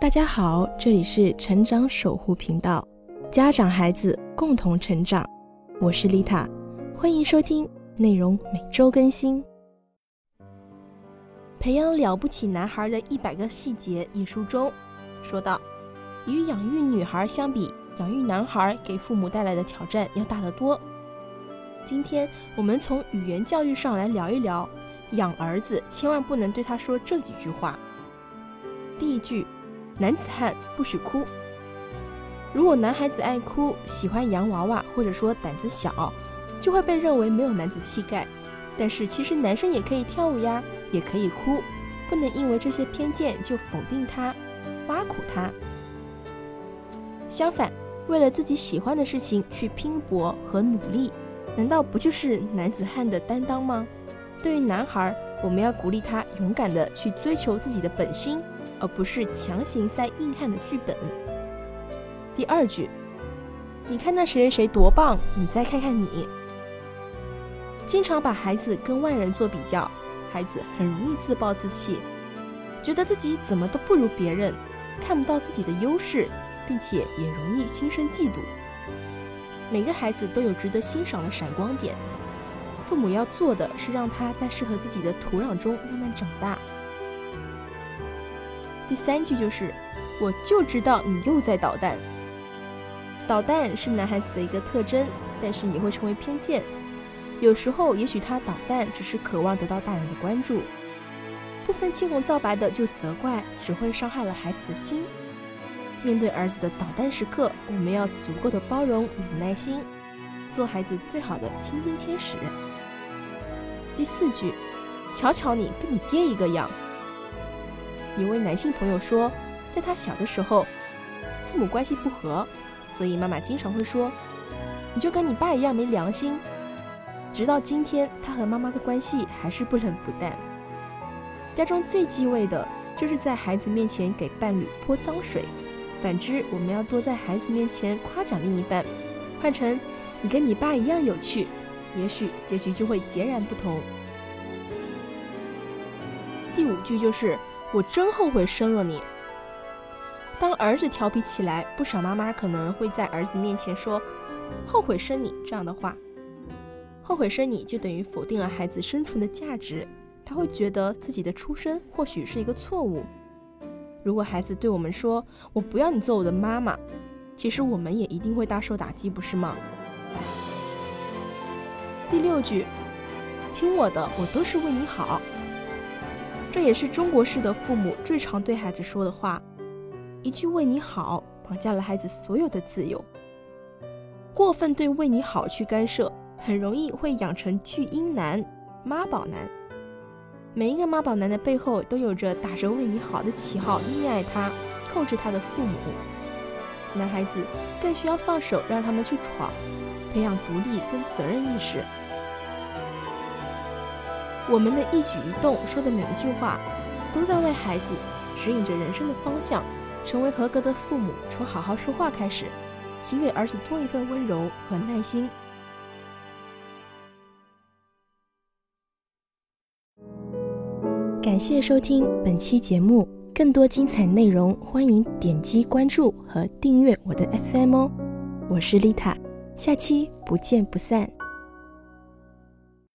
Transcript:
大家好，这里是成长守护频道，家长孩子共同成长，我是丽塔，欢迎收听，内容每周更新。培养了不起男孩的一百个细节一书中说到，与养育女孩相比，养育男孩给父母带来的挑战要大得多。今天我们从语言教育上来聊一聊，养儿子千万不能对他说这几句话。第一句。男子汉不许哭。如果男孩子爱哭，喜欢洋娃娃，或者说胆子小，就会被认为没有男子气概。但是其实男生也可以跳舞呀，也可以哭，不能因为这些偏见就否定他，挖苦他。相反，为了自己喜欢的事情去拼搏和努力，难道不就是男子汉的担当吗？对于男孩，我们要鼓励他勇敢的去追求自己的本心。而不是强行塞硬汉的剧本。第二句，你看那谁谁谁多棒，你再看看你。经常把孩子跟外人做比较，孩子很容易自暴自弃，觉得自己怎么都不如别人，看不到自己的优势，并且也容易心生嫉妒。每个孩子都有值得欣赏的闪光点，父母要做的是让他在适合自己的土壤中慢慢长大。第三句就是，我就知道你又在捣蛋。捣蛋是男孩子的一个特征，但是也会成为偏见。有时候，也许他捣蛋只是渴望得到大人的关注，不分青红皂白的就责怪，只会伤害了孩子的心。面对儿子的捣蛋时刻，我们要足够的包容与耐心，做孩子最好的倾听天使。第四句，瞧瞧你跟你爹一个样。一位男性朋友说，在他小的时候，父母关系不和，所以妈妈经常会说：“你就跟你爸一样没良心。”直到今天，他和妈妈的关系还是不冷不淡。家中最忌讳的就是在孩子面前给伴侣泼脏水，反之，我们要多在孩子面前夸奖另一半。换成“你跟你爸一样有趣”，也许结局就会截然不同。第五句就是。我真后悔生了你。当儿子调皮起来，不少妈妈可能会在儿子面前说“后悔生你”这样的话。后悔生你就等于否定了孩子生存的价值，他会觉得自己的出生或许是一个错误。如果孩子对我们说“我不要你做我的妈妈”，其实我们也一定会大受打击，不是吗？第六句，听我的，我都是为你好。这也是中国式的父母最常对孩子说的话，一句“为你好”绑架了孩子所有的自由。过分对“为你好”去干涉，很容易会养成巨婴男、妈宝男。每一个妈宝男的背后，都有着打着“为你好”的旗号溺爱他、控制他的父母。男孩子更需要放手，让他们去闯，培养独立跟责任意识。我们的一举一动，说的每一句话，都在为孩子指引着人生的方向。成为合格的父母，从好好说话开始，请给儿子多一份温柔和耐心。感谢收听本期节目，更多精彩内容，欢迎点击关注和订阅我的 FM 哦。我是丽塔，下期不见不散。